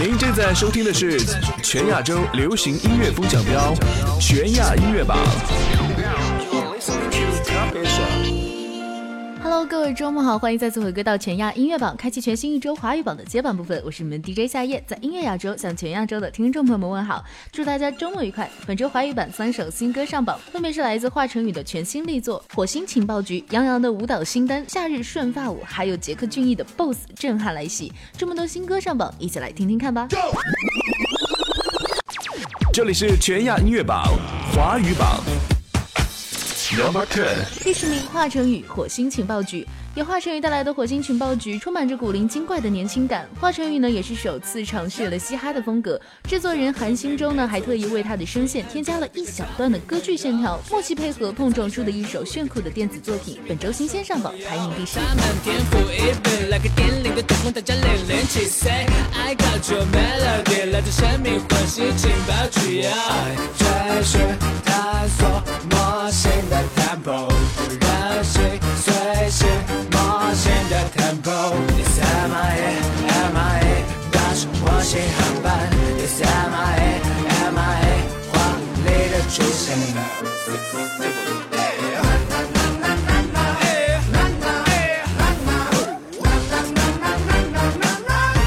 您正在收听的是全亚洲流行音乐风向标全亚音乐榜。各位周末好，欢迎再次回归到全亚音乐榜，开启全新一周华语榜的接榜部分。我是你们 DJ 夏夜，在音乐亚洲向全亚洲的听众朋友们问好，祝大家周末愉快。本周华语版三首新歌上榜，分别是来自华晨宇的全新力作《火星情报局》，杨洋的舞蹈新单《夏日顺发舞》，还有杰克隽逸的《BOSS》震撼来袭。这么多新歌上榜，一起来听听看吧。这里是全亚音乐榜华语榜。Number ten. 第十名华晨宇火星情报局由华晨宇带来的《火星情报局》充满着古灵精怪的年轻感。华晨宇呢，也是首次尝试了嘻哈的风格。制作人韩星洲呢，还特意为他的声线添加了一小段的歌剧线条，默契配合碰撞出的一首炫酷的电子作品。本周新鲜上榜，排名第十。冒乘火星航班，你是 MIA MIA，华丽的出现。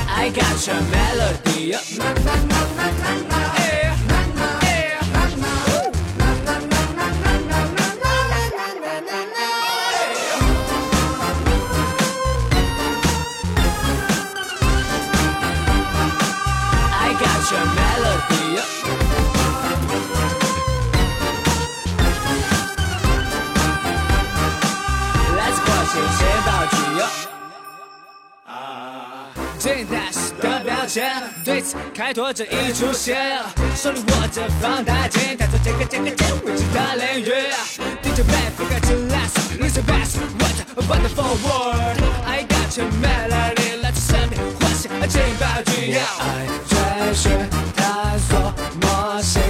I got your melody. 开拓者一出现，手里握着放大镜，探索这个这个这未知的领域。DJ man forget to last, lose the best, what a wonderful world. I got your melody，来自生命唤醒情报局。爱追寻探索魔性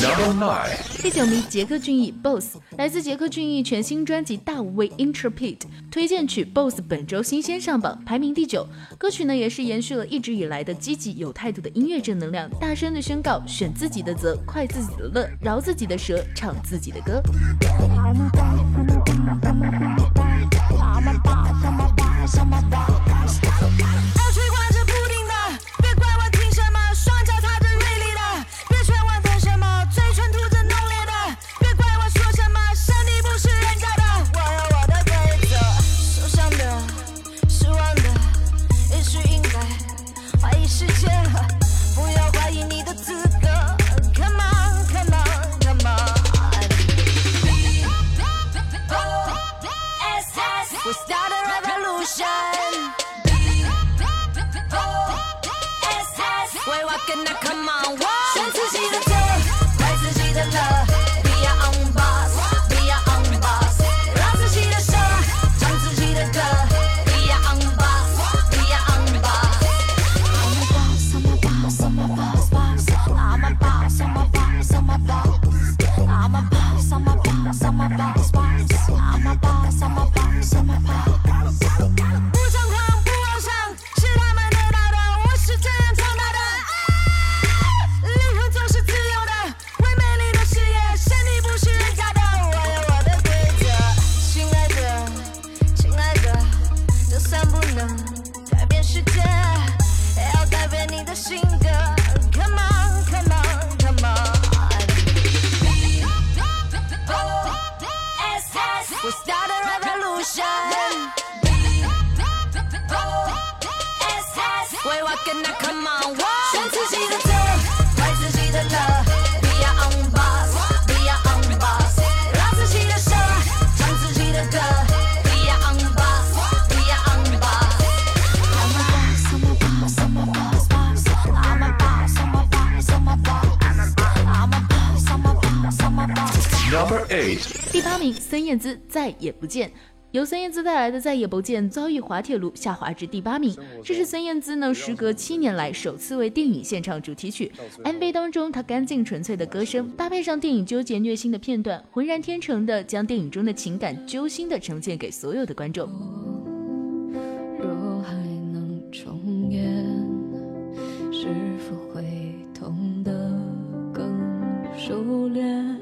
第九名，杰克隽逸《BOSS》来自杰克隽逸全新专辑《大无畏 Intrepid》推荐曲《BOSS》本周新鲜上榜，排名第九。歌曲呢也是延续了一直以来的积极有态度的音乐正能量，大声的宣告：选自己的责，快自己的乐，饶自己的舌，唱自己的歌。燕姿再也不见，由孙燕姿带来的再也不见遭遇滑铁卢下滑至第八名。这是孙燕姿呢，时隔七年来首次为电影献唱主题曲。mv 当中她干净纯粹的歌声，搭配上电影纠结虐心的片段，浑然天成的将电影中的情感揪心的呈现给所有的观众。若还能重演，是否会痛得更熟练？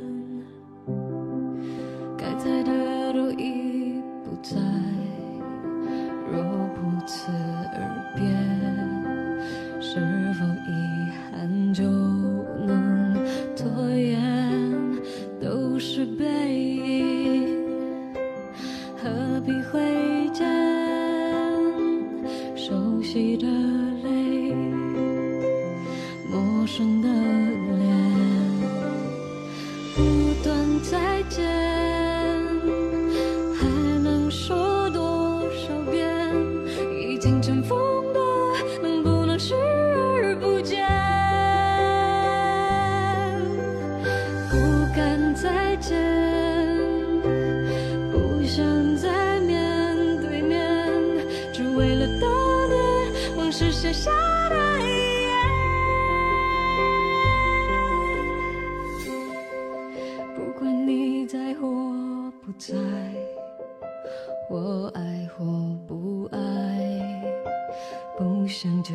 想就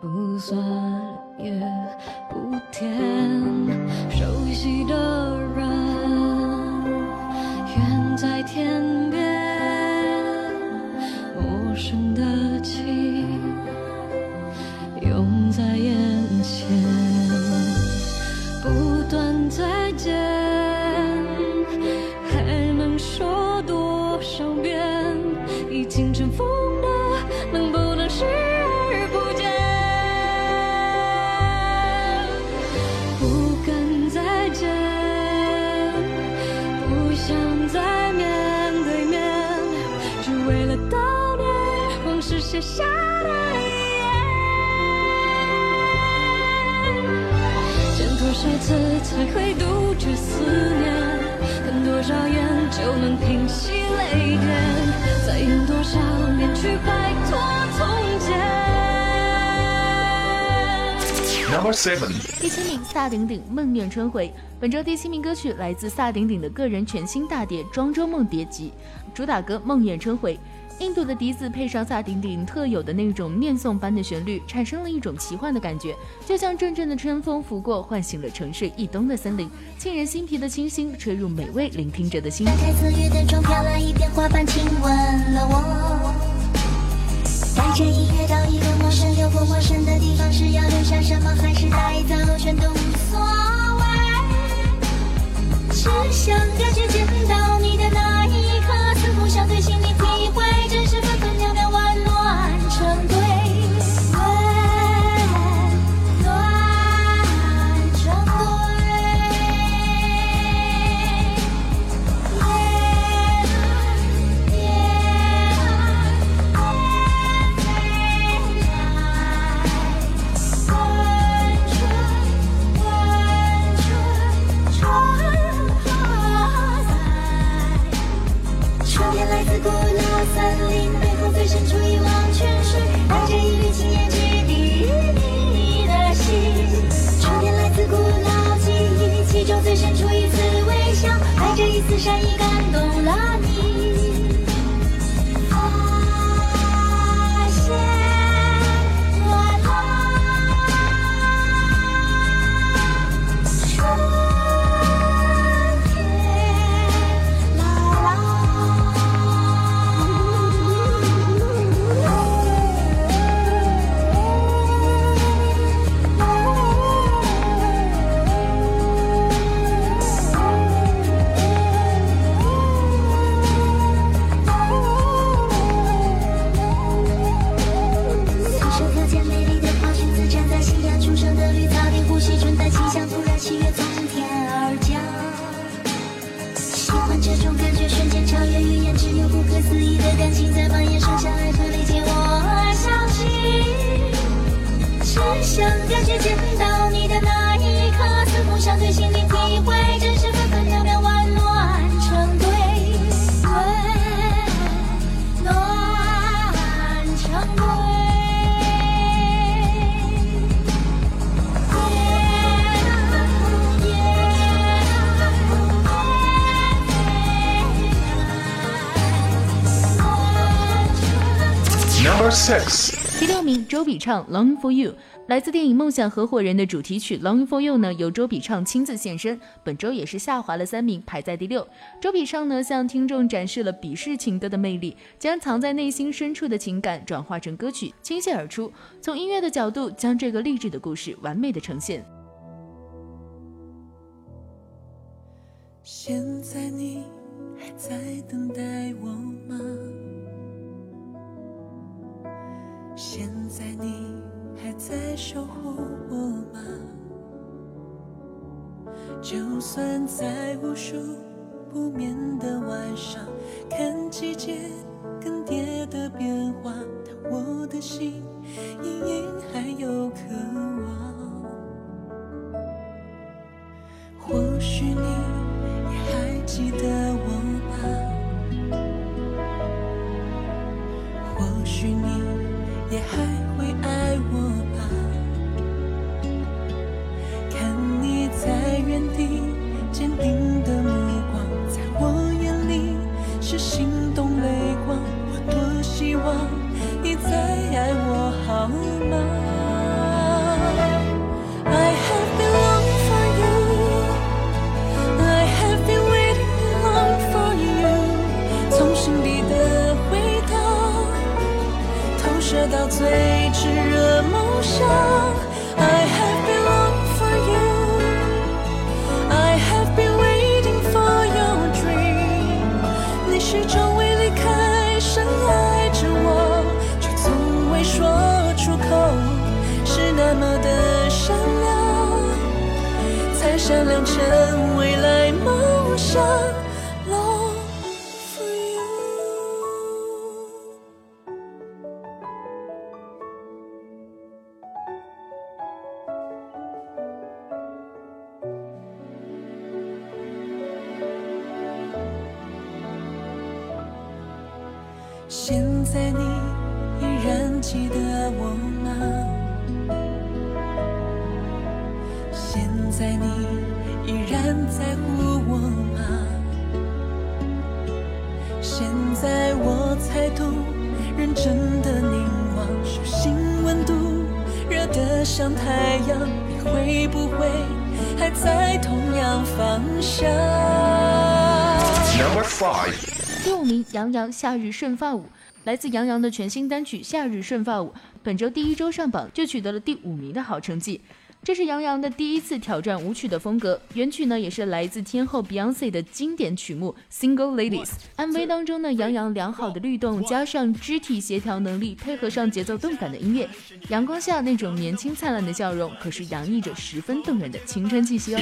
不算，也不甜。熟悉的人，顶顶《梦念春回》。本周第七名歌曲来自萨顶顶的个人全新大碟《庄周梦蝶集》，主打歌《梦魇春回》。印度的笛子配上萨顶顶特有的那种念诵般的旋律，产生了一种奇幻的感觉，就像阵阵的春风拂过，唤醒了沉睡一冬的森林，沁人心脾的清新吹入每位聆听者的心。开四月的窗，飘来一片花瓣，亲吻了我。带着音乐到一个陌生又不陌生的地方，是要这种感觉，瞬间超越语言，只有不可思议的感情在蔓延，剩下爱和理解，我相信。只想感觉见到你的那一刻，似乎想对心灵体会，Number six，第六名，周笔畅《Long for You》。来自电影《梦想合伙人》的主题曲《Longing for You》呢，由周笔畅亲自现身，本周也是下滑了三名，排在第六。周笔畅呢，向听众展示了鄙视情歌的魅力，将藏在内心深处的情感转化成歌曲，倾泻而出。从音乐的角度，将这个励志的故事完美的呈现。现在你还在等待我吗？现在你还在守护我吗？就算在无数不眠的晚上，看季节更迭的变化，但我的心隐隐还有渴望。或许你也还记得我吧？的凝望，手心温度热得像太阳，你会不会还在同样方向？Number five，第五名，杨洋《夏日顺发舞》来自杨洋的全新单曲《夏日顺发舞》，本周第一周上榜就取得了第五名的好成绩。这是杨洋的第一次挑战舞曲的风格，原曲呢也是来自天后 Beyonce 的经典曲目《Single Ladies》。MV 当中呢，杨洋良好的律动加上肢体协调能力，配合上节奏动感的音乐，阳光下那种年轻灿烂的笑容，可是洋溢着十分动人的青春气息哦。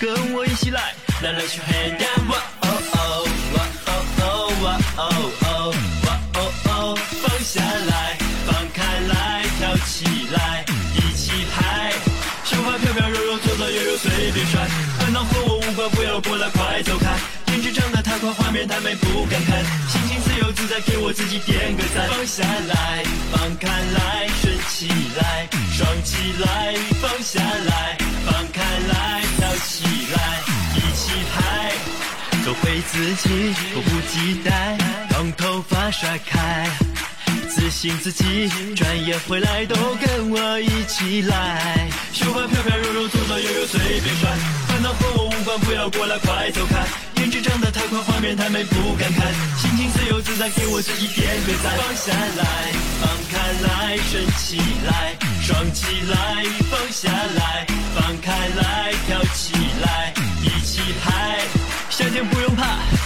跟我一起来，来来去 down，哇哦哦，哇哦哦，哇哦哦，哇哦哦，放下来，放开来，跳起来，右随便甩，烦恼和我无关，不要过来，快走开，颜值长得太快，画面太美，不敢看，心情自由自在，给我自己点个赞，放下来，放开来，顺起来，爽起来，放下来，放开来，跳起来，一起嗨，做回自己，迫不及待，让头发甩开。自信自己，转眼回来都跟我一起来。秀发飘飘柔柔，左左右右随便甩，烦恼和我无关，不要过来，快走开。颜值长得太快，画面太美，不敢看。心情自由自在，给我自己点个赞。放下来，放开来，顺起来，爽起来，放下来，放开来，跳起来，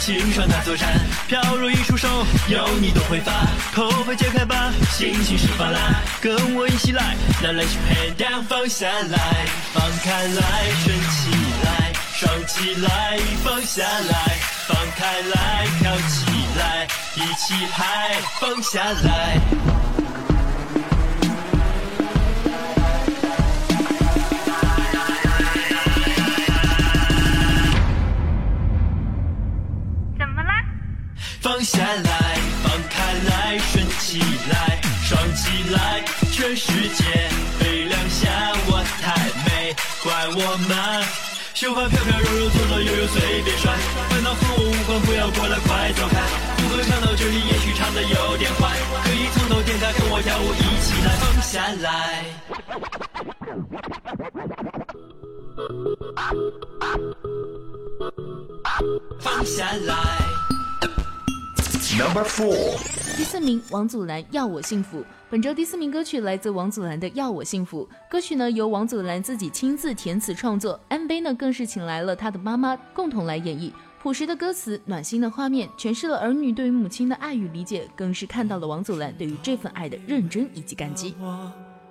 用怕，请上那座山，飘如一束手，有你都会发，口会解开吧，心情释放啦，跟我一起来，来来去 hand down，放下来，放开来，顺起来，爽起来，放下来，放开来，跳起来，一起嗨，放下来。放下来，放开来，顺起来，爽起来，全世界被亮相，我太美，怪我吗？秀发飘飘柔柔，左左右右随便甩，烦恼和我无关，不要过来，快走开。副歌唱到这里，也许唱的有点坏，可以从头点开，跟我跳舞，一起来，放下来。放下来。Number four，第四名，王祖蓝《要我幸福》。本周第四名歌曲来自王祖蓝的《要我幸福》。歌曲呢由王祖蓝自己亲自填词创作，MV 呢更是请来了他的妈妈共同来演绎。朴实的歌词，暖心的画面，诠释了儿女对于母亲的爱与理解，更是看到了王祖蓝对于这份爱的认真以及感激。我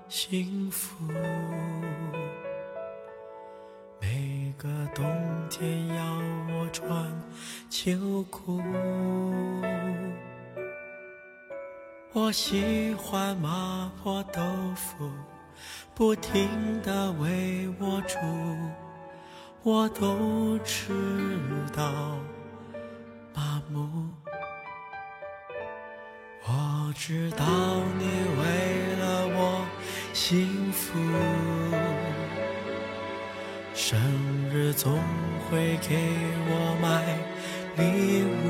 幸福。个冬天要我穿秋裤。我喜欢麻婆豆腐，不停的为我煮，我都吃到麻木。我知道你为了我幸福，生日总会给我买礼物，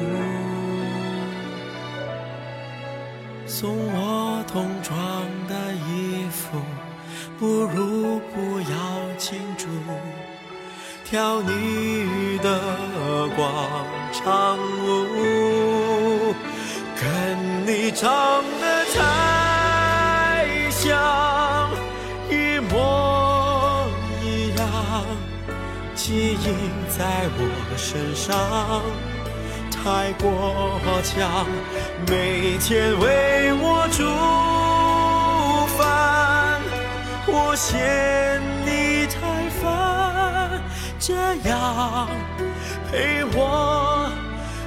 送我童装的衣服，不如不要庆祝，跳你的广场舞。跟你长得太在我身上太过强，每天为我煮饭，我嫌你太烦，这样陪我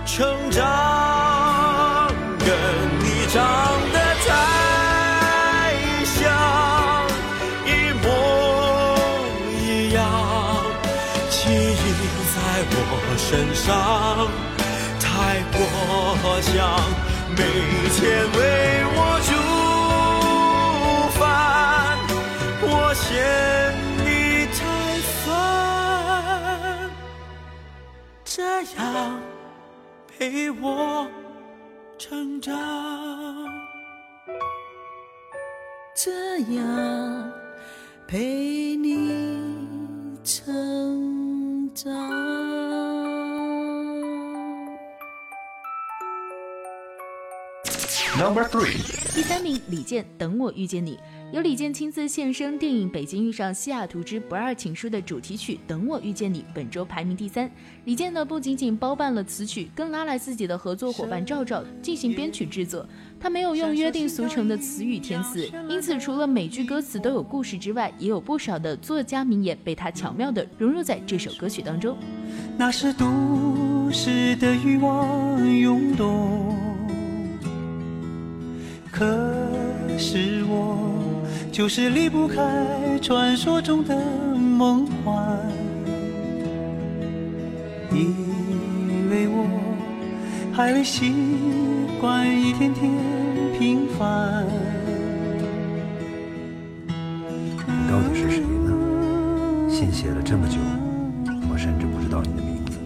成长，跟你长。太过强，每天为我煮饭，我嫌你太烦。这样陪我成长，这样陪你成长。Number three，第三名，李健《等我遇见你》，由李健亲自献声电影《北京遇上西雅图之不二情书》的主题曲《等我遇见你》，本周排名第三。李健呢不仅仅包办了词曲，更拉来自己的合作伙伴赵照进行编曲制作。他没有用约定俗成的词语填词，因此除了每句歌词都有故事之外，也有不少的作家名言被他巧妙地融入在这首歌曲当中。那是都市的欲望涌动，可是我就是离不开传说中的梦幻。因为我还未习惯一天天平凡，你到底是谁呢？信写了这么久，我甚至不知道你的名字。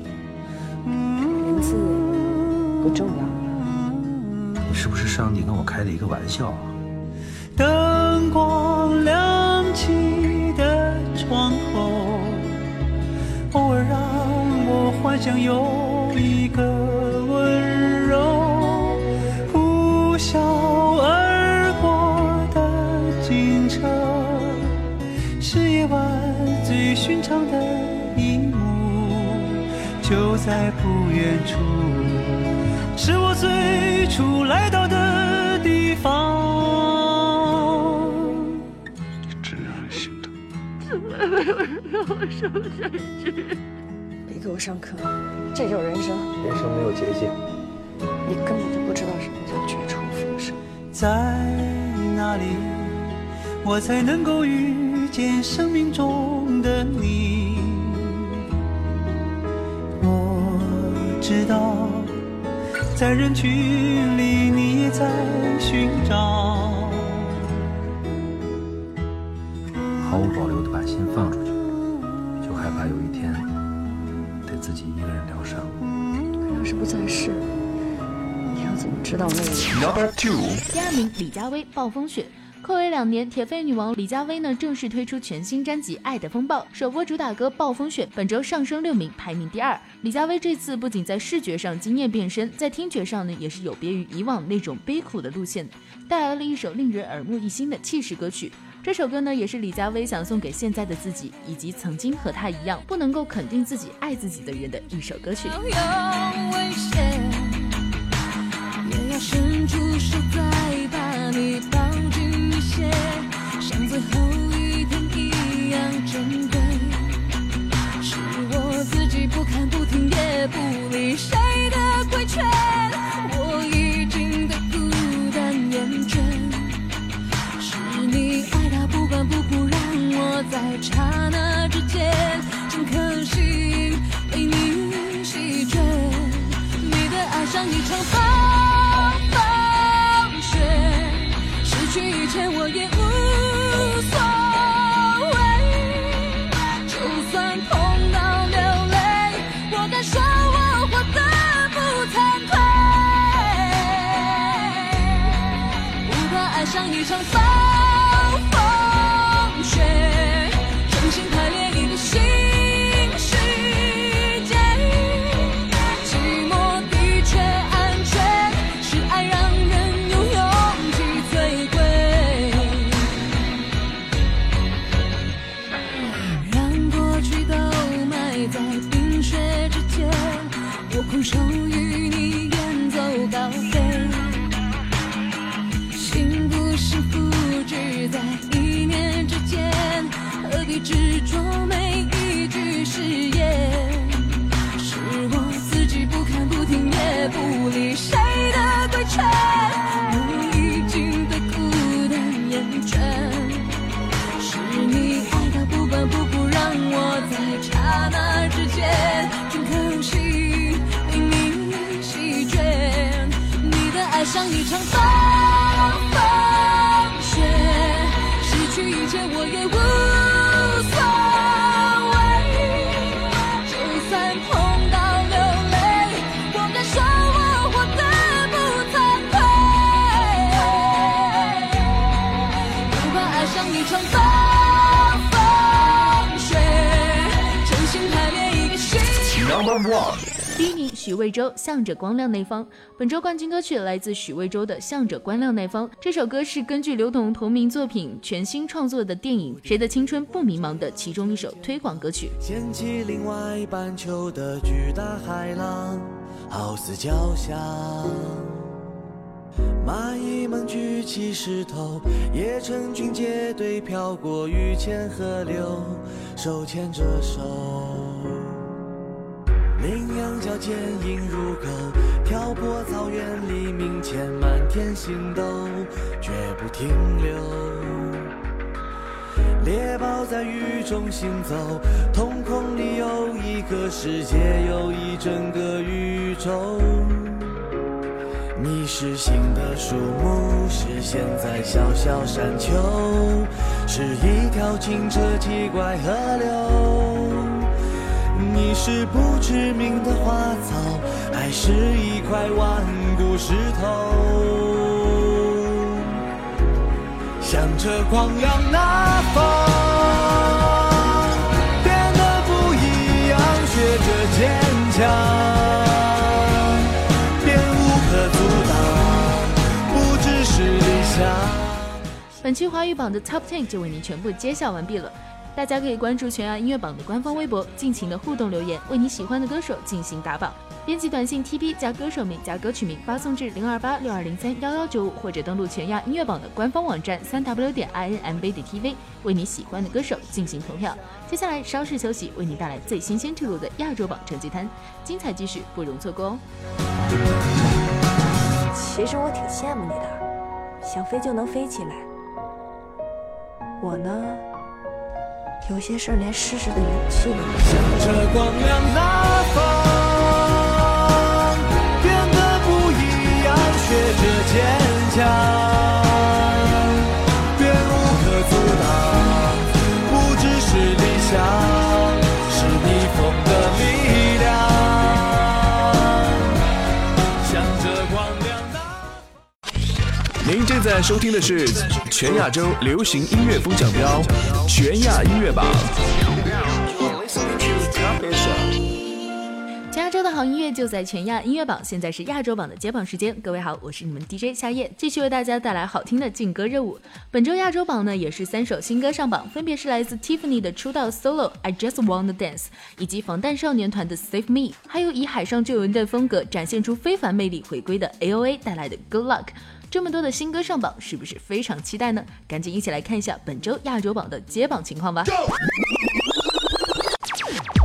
名字不重要。是不是上帝跟我开了一个玩笑啊？灯光亮起的窗口，偶尔让我幻想有一个温柔，呼啸而过的警车，是夜晚最寻常的一幕，就在不远处，是我最初来到的地方。你真让人心疼。别给我上课，这就是人生，人生没有捷径，你根本就不知道什么叫绝处逢生。在哪里，我才能够遇见生命中的你？我知道，在人群里你也在寻找。毫无保留的把心放出去，就害怕有一天得自己一个人疗伤。可要是不在世，你要怎么知道那个人？Number two，第二名，李佳薇《暴风雪》。暌违两年，铁肺女王李佳薇呢正式推出全新专辑《爱的风暴》，首播主打歌《暴风雪》本周上升六名，排名第二。李佳薇这次不仅在视觉上惊艳变身，在听觉上呢也是有别于以往那种悲苦的路线，带来了一首令人耳目一新的气势歌曲。这首歌呢也是李佳薇想送给现在的自己，以及曾经和她一样不能够肯定自己、爱自己的人的一首歌曲。有危险，也要伸出手再把你抱，最后一天一样珍贵。是我自己不看不听也不理谁的规劝，我已经的孤单厌倦。是你爱到不管不顾，让我在刹那之间整颗心被你席卷。你的爱像一场暴风去一切我也无所一场暴风雪，失去一切我也无第一名，许魏洲《向着光亮那方》。本周冠军歌曲来自许魏洲的《向着光亮那方》。这首歌是根据刘同同名作品全新创作的电影《谁的青春不迷茫》的其中一首推广歌曲。掀起另外半球的巨大海浪，好似脚下。蚂蚁们举起石头，也成群结队飘过雨前河流，手牵着手。羚羊角坚硬如狗，挑拨草原黎明前满天星斗，绝不停留。猎豹在雨中行走，瞳孔里有一个世界，有一整个宇宙。你是新的树木，是现在小小山丘，是一条清澈奇怪河流。你是不知名的花草，还是一块顽固石头？向着光亮那方，变得不一样，学着坚强，便无可阻挡，不只是理想。本期华语榜的 Top Ten 就为您全部揭晓完毕了。大家可以关注全亚音乐榜的官方微博，尽情的互动留言，为你喜欢的歌手进行打榜。编辑短信 TP 加歌手名加歌曲名发送至零二八六二零三幺幺九五，或者登录全亚音乐榜的官方网站三 W 点 INMB 点 TV，为你喜欢的歌手进行投票。接下来稍事休息，为你带来最新鲜出炉的亚洲榜成绩单，精彩继续，不容错过哦。其实我挺羡慕你的，想飞就能飞起来。我呢，有些事连试试的勇气都没有。您正在收听的是全亚洲流行音乐风向标全亚音乐榜。全亚洲的好音乐就在全亚音乐榜，现在是亚洲榜的揭榜时间。各位好，我是你们 DJ 夏夜，继续为大家带来好听的劲歌热舞。本周亚洲榜呢也是三首新歌上榜，分别是来自 Tiffany 的出道 solo I Just Wanna Dance，以及防弹少年团的 Save Me，还有以海上救援队风格展现出非凡魅力回归的 A.O.A 带来的 Good Luck。这么多的新歌上榜，是不是非常期待呢？赶紧一起来看一下本周亚洲榜的揭榜情况吧。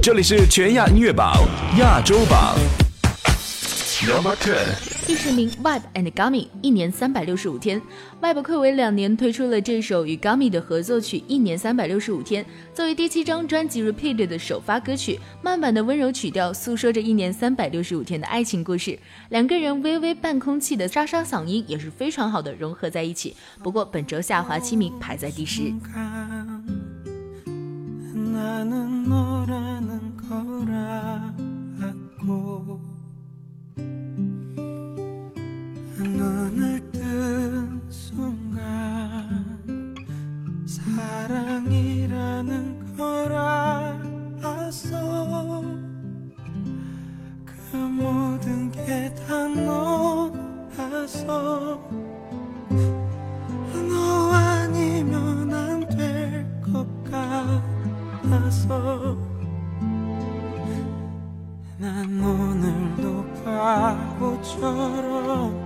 这里是全亚音乐榜亚洲榜，Number Ten。第十名 Vibe and Gummy，一年三百六十五天。Vibe 暌违两年推出了这首与 Gummy 的合作曲《一年三百六十五天》，作为第七张专辑 Repeat 的首发歌曲，慢板的温柔曲调诉说着一年三百六十五天的爱情故事。两个人微微半空气的沙沙嗓音也是非常好的融合在一起。不过本周下滑七名，排在第十。 눈을 뜬 순간 사랑이라는 걸 알았어 그 모든 게 다 너라서 너 아니면 안 될 것 같아서 난 오늘도 바보처럼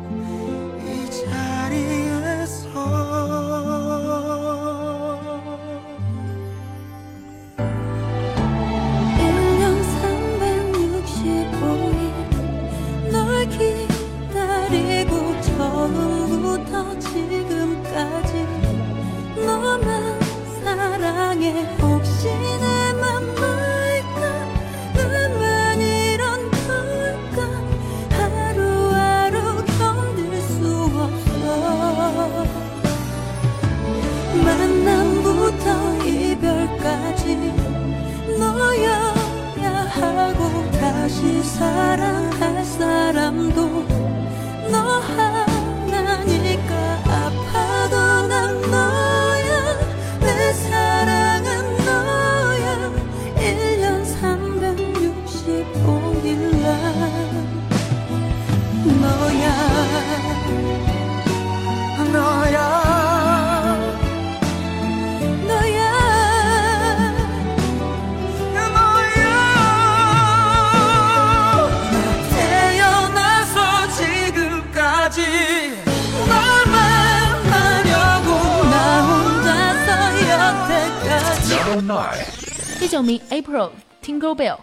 Tingle Bell，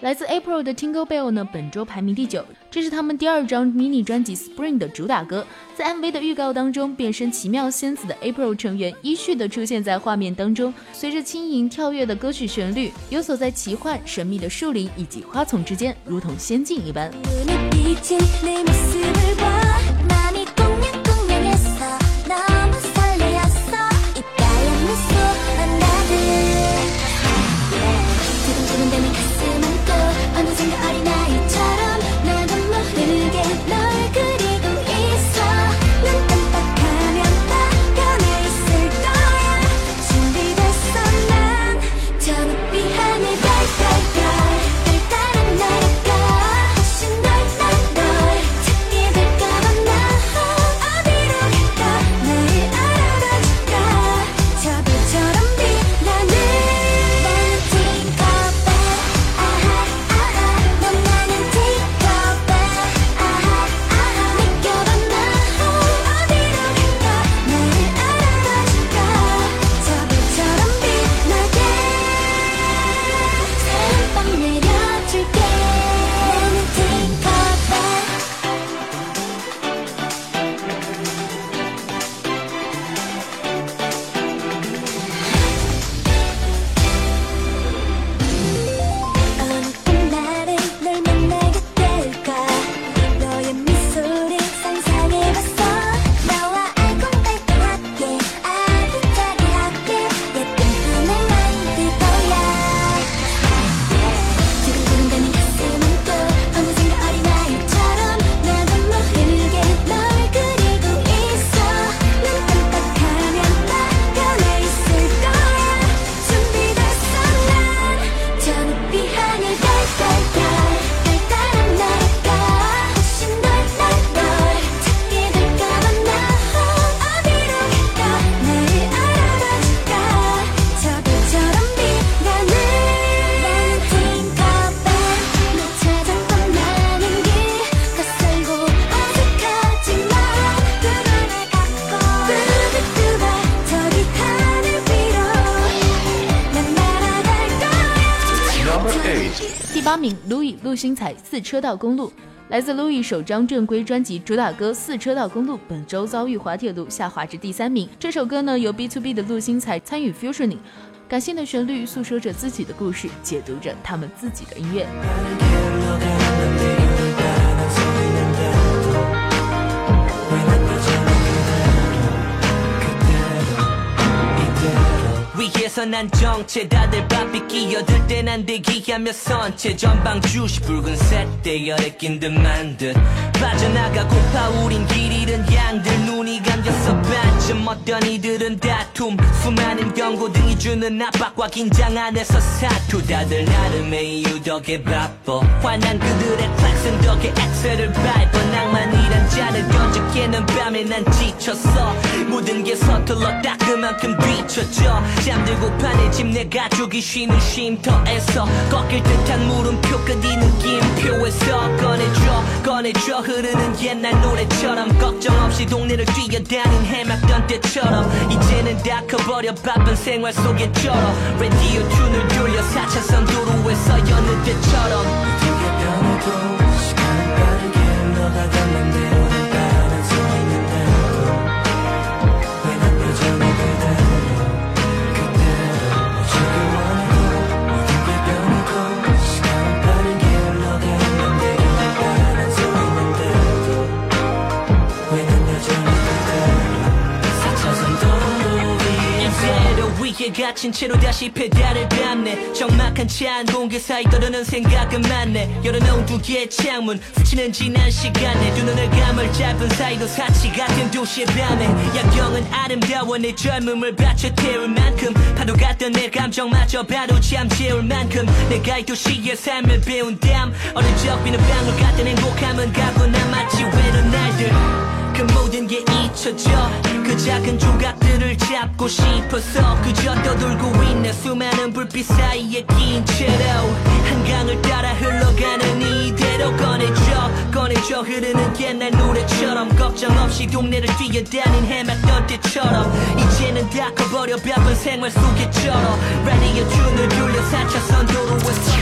来自 April 的 Tingle Bell 呢，本周排名第九，这是他们第二张迷你专辑 Spring 的主打歌。在 MV 的预告当中，变身奇妙仙子的 April 成员依序的出现在画面当中，随着轻盈跳跃的歌曲旋律，游走在奇幻神秘的树林以及花丛之间，如同仙境一般。四车道公路》。来自 Louis 首张正规专辑主打歌《四车道公路》本周遭遇滑铁卢，下滑至第三名。这首歌呢由 B to B 的陆星材参与 fusioning，感性的旋律诉说着自己的故事，解读着他们自己的音乐。 위에서 난 정체 다들 바삐 끼어들 땐난 대기하며 선체. 전방 주시 붉은 색 대 열에 낀 듯 만 듯. 빠져나가고파 우린 길 잃은 양들 반쯤 어떤 이들은 다툼 수많은 경고 등이 주는 압박과 긴장 안에서 사투. 다들 나름의 이유 덕에 바빠. 화난 그들의 클락슨 덕에 엑셀을 밟아. 낭만이란 던져 깨는 밤에 난 지쳤어. 모든 게 서툴러 딱 그만큼 비춰져. 잠들고 파 내집 내 가족이 쉬는 쉼터에서 꺾일 듯한 물음표 끝이 느낌표에서 꺼내줘 꺼내줘. 흐르는 옛날 노래처럼 걱정 없이 동네를 뛰어다닌 해맑던 때처럼 이제는 다 커버려 바쁜 생활 속에 쩔어 라디오 튠을 돌려 4차선 도로에서 여느 때처럼 어떻게 변해도 위에 갇힌 채로 다시 페달을 밟네. 적막한 차한 공기 사이 떠도는 생각은 많네. 열어놓은 두 개의 창문 스치는 지난 시간에. 두 눈을 감을 잡은 사이도 사치 같은 도시의 밤에. 야경은 아름다워 내 젊음을 바쳐 태울 만큼. 파도 같던 내 감정마저 바로 잠재울 만큼. 내가 이 도시의 삶을 배운 담 어릴 적 비는 방울 같은 행복함은 가고 남았지. 외로운 날들 그 모든 게 미쳐져 그 작은 조각들을 잡고 싶어서 그저 떠돌고 있는 수많은 불빛 사이에 긴 채로 한강을 따라 흘러가는 이대로 꺼내줘 꺼내줘. 흐르는 옛날 노래처럼. 걱정 없이 동네를 뛰어다닌 해맞던 때처럼. 이제는 다 커버려 바쁜 생활 속에 절어 라디오 줄을 돌려 4차선 도로에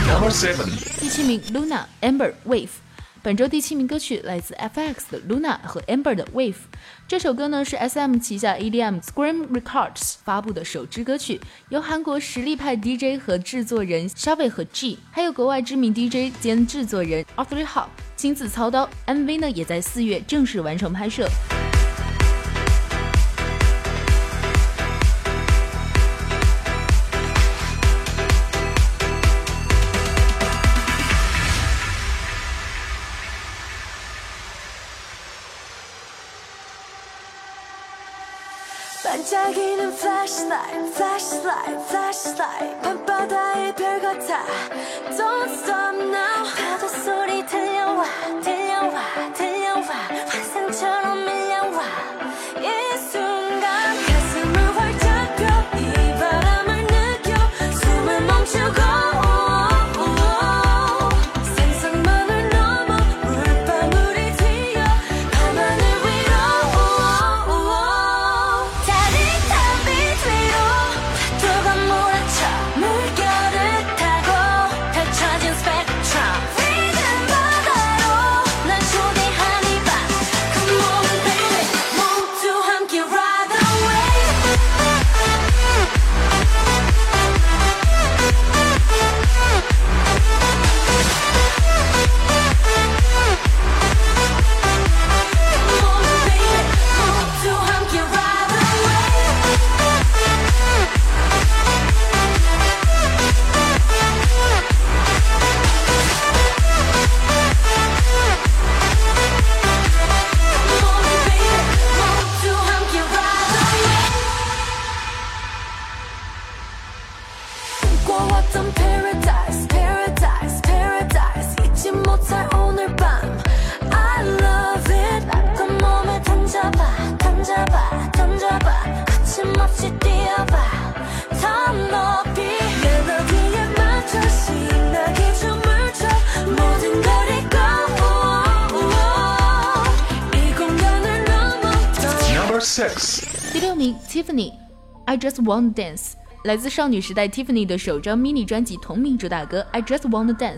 Number 7 Ichimik Luna 本周第七名歌曲来自 FX 的 Luna 和 Amber 的 Wave。这首歌呢是 SM 旗下 EDM Scream Records 发布的首支歌曲，由韩国实力派 DJ 和制作人 s h a v i 和 G，还有国外知名 DJ 兼制作人 Arthur h a w 亲自操刀。MV 呢也在四月正式完成拍摄。flashlight, flashlight, flashlight 밤바다의 별 같아 Don't stop now 파도 소리 들려와 들려와 들려와 환상처럼 Just Want to Dance》，来自少女时代 Tiffany 的首张 mini 专辑同名主打歌《I Just Want to Dance》，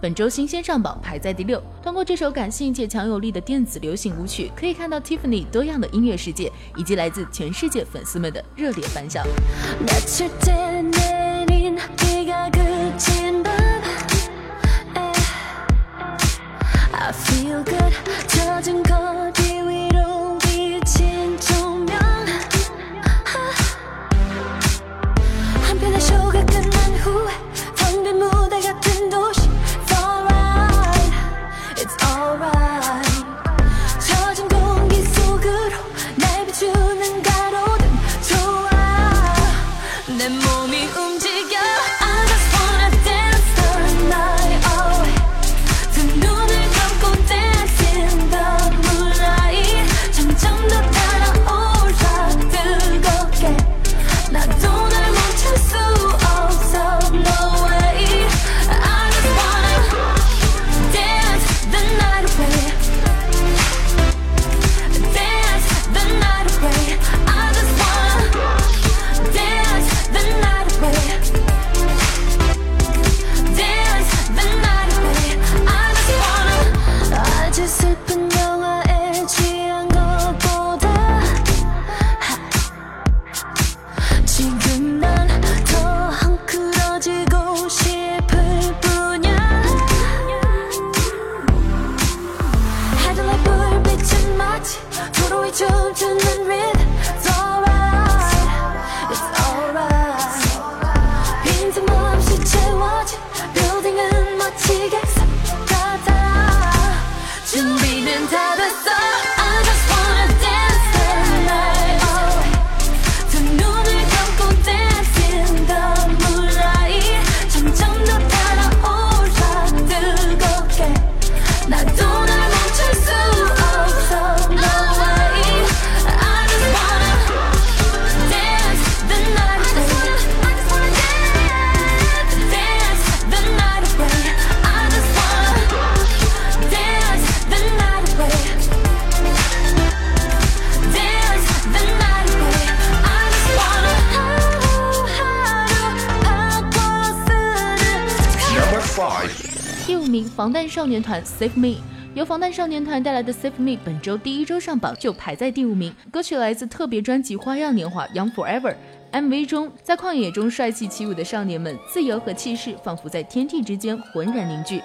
本周新鲜上榜，排在第六。通过这首感性且强有力的电子流行舞曲，可以看到 Tiffany 多样的音乐世界，以及来自全世界粉丝们的热烈反响。I feel good 少年团 Save Me 由防弹少年团带来的 Save Me 本周第一周上榜，就排在第五名。歌曲来自特别专辑《花样年华》Young Forever MV 中，在旷野中帅气起舞的少年们，自由和气势仿佛在天地之间浑然凝聚。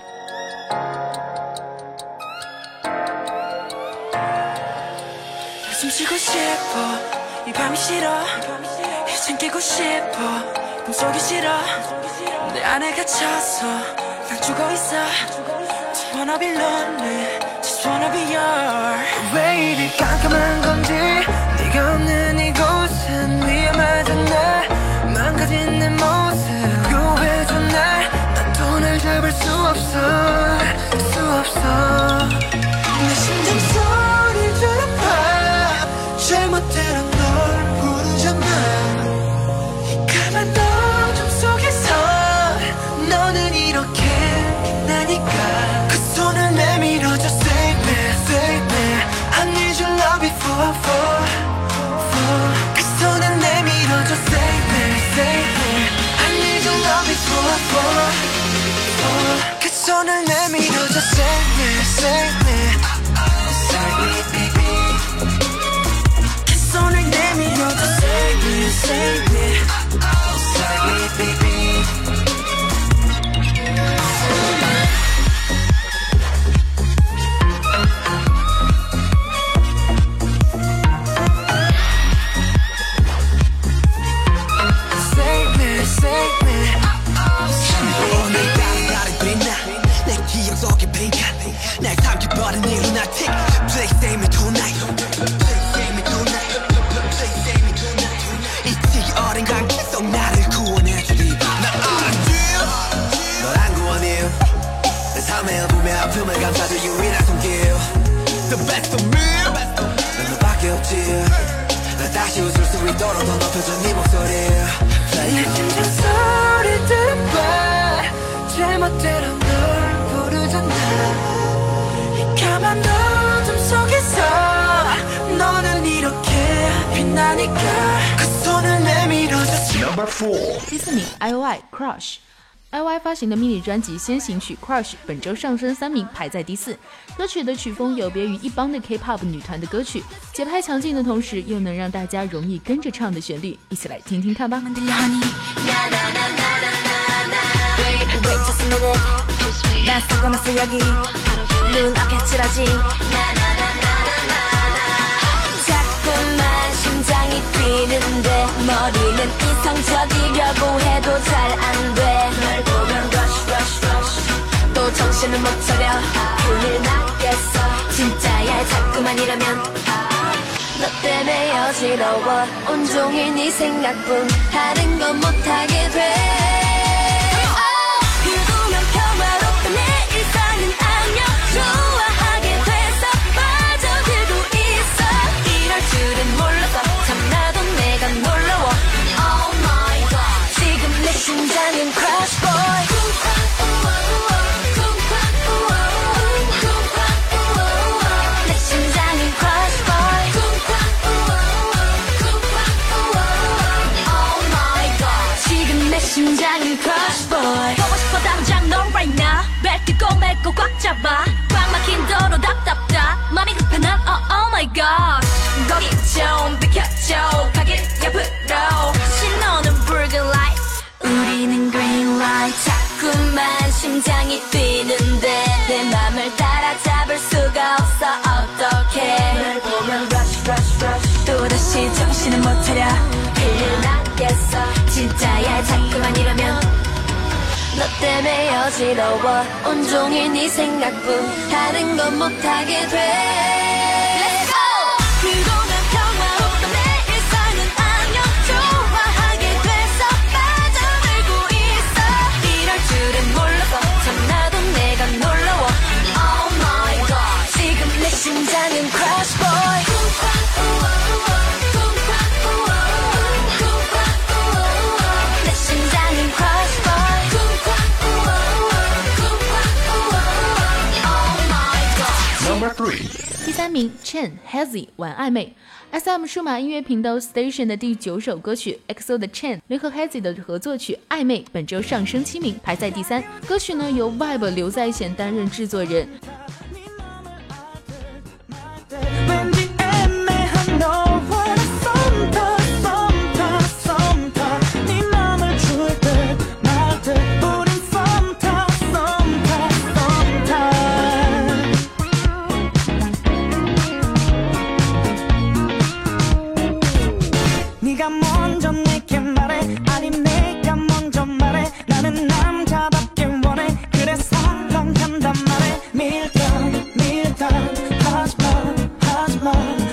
wanna be lonely Just wanna be your. 왜 이리 깜깜한 건지 네가 없는 이곳은 위험하던 날 망가진 내 모습. 구해줘 날난 돈을 잡을 수 없어 수 없어. Crush。IY 发行的迷你专辑先行曲 Crush 本周上升三名，排在第四。歌曲的曲风有别于一般的 K-pop 女团的歌曲，节拍强劲的同时，又能让大家容易跟着唱的旋律，一起来听听看吧。 뛰는데 머리는 이성적이려고 해도 잘 안돼널 보면 rush rush rush. 또 정신을 못 차려. 큰일 나겠어. 진짜야 자꾸만 이러면. 너 때문에 어지러워. 온종일 네 생각뿐. 다른 건 못하게 돼. 그동 맺고 꽉 잡아. 꽉 막힌 도로 답답다. 맘이 급해 난 oh, oh my god 거기 좀 비켜줘. 가길 옆으로. 신호는 붉은 light. 우리는 green light. 자꾸만 심장이 뛰는데 내 맘을 따라잡을 수가 없어. 어떡해. 널 보면 rush rush rush. 또다시 정신을 못 차려 어지러워 온종일 네 생각뿐 다른 건 못하게 돼 Let's go! 三名 Chen Hazy 玩暧昧，SM 数码音乐频道 Station 的第九首歌曲 EXO 的 Chen 联合 Hazy 的合作曲《暧昧》本周上升七名，排在第三。歌曲呢由 Vibe 刘在贤担任制作人，Milton, Milton, hot blood, hot blood.》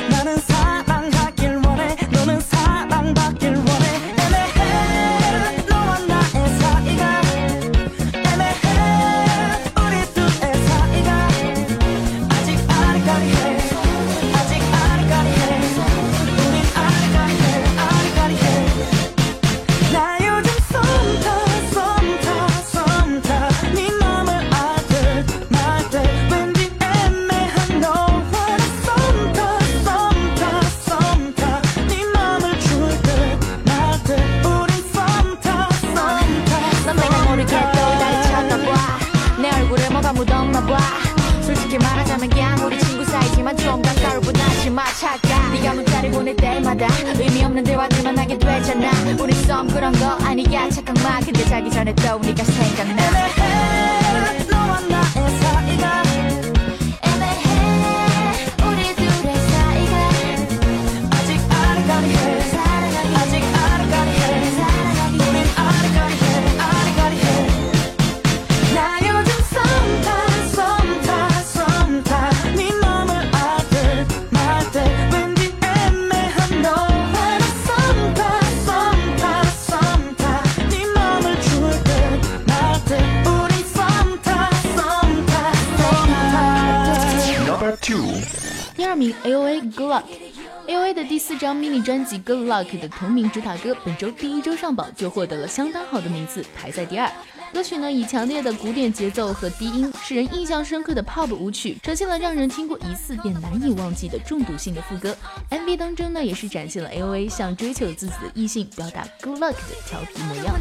的同名主打歌，本周第一周上榜就获得了相当好的名次，排在第二。歌曲呢以强烈的古典节奏和低音，使人印象深刻的 pop 舞曲，呈现了让人听过一次便难以忘记的中毒性的副歌。MV 当中呢，也是展现了 AOA 向追求自己的异性表达 good luck 的调皮模样。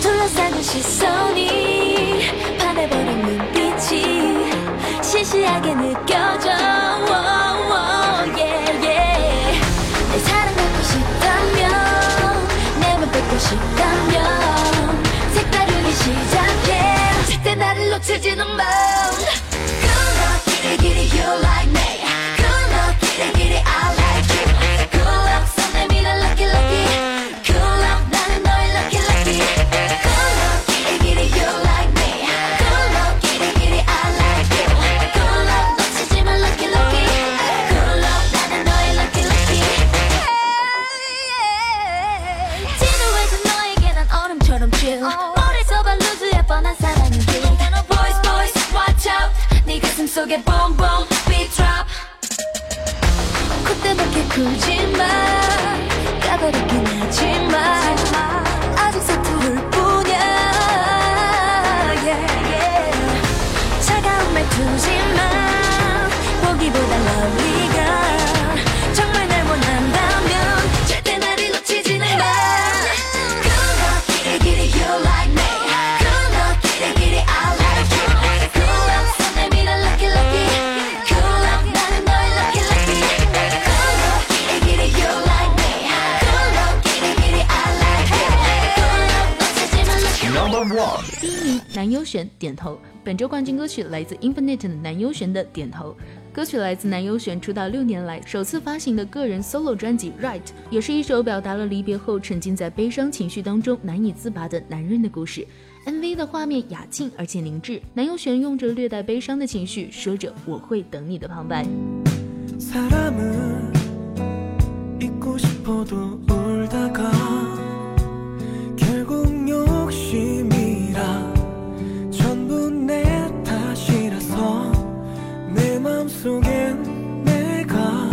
둘러싸는 시선이 반해버린 눈빛이 시시하게 느껴져. 내 사랑 받고 싶다면 내맘 뺏고 싶다면 색다르게 시작해 절대 나를 놓치지는 마 Good luck, kitty kitty, you like me. 속에 boom, beat drop. 그때 밖에 굴지 마. 까다롭긴 하지만 아직 서투를 뿐 男优选点头，本周冠军歌曲来自 Infinite 的男优选的点头。歌曲来自男优选出道六年来首次发行的个人 solo 专辑《Right》，也是一首表达了离别后沉浸在悲伤情绪当中难以自拔的男人的故事。MV 的画面雅静而且凝滞，男优选用着略带悲伤的情绪说着“我会等你”的旁白。 속엔 내가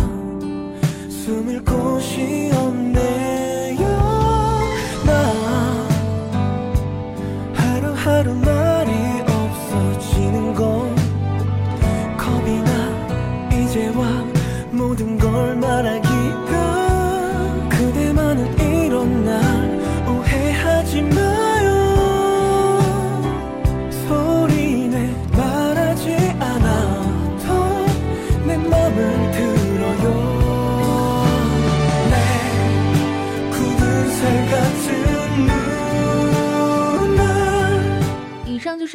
숨을 곳이 없네요. 나 하루하루 말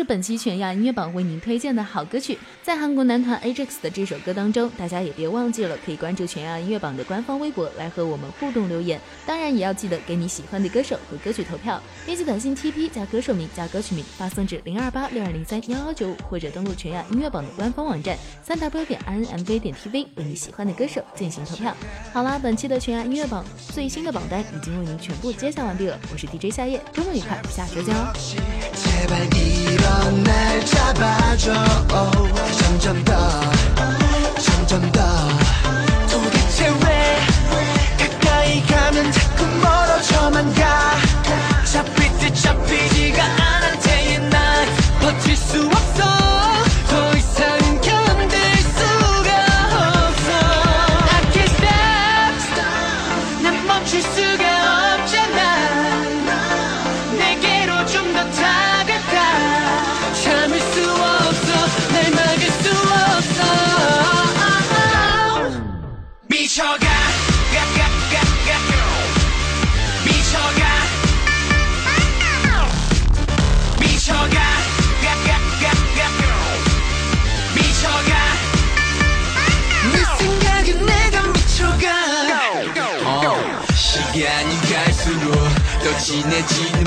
是本期全亚音乐榜为您推荐的好歌曲。在韩国男团 AJAX 的这首歌当中，大家也别忘记了可以关注全亚音乐榜的官方微博来和我们互动留言。当然，也要记得给你喜欢的歌手和歌曲投票。编辑短信 TP 加歌手名加歌曲名发送至零二八六二零三幺幺九五，或者登录全亚音乐榜的官方网站三 w 点 INMV 点 TV 为你喜欢的歌手进行投票。好啦，本期的全亚音乐榜最新的榜单已经为您全部揭晓完毕了。我是 DJ 夏夜，周末愉快，下周见哦。 이런 날 잡아줘. 점점 더 점점 더. 도대체 왜 가까이 가면 자꾸 멀어져만 가? 잡힐 듯 잡히지가 않은 태의 날 버틸 수 없어 一年。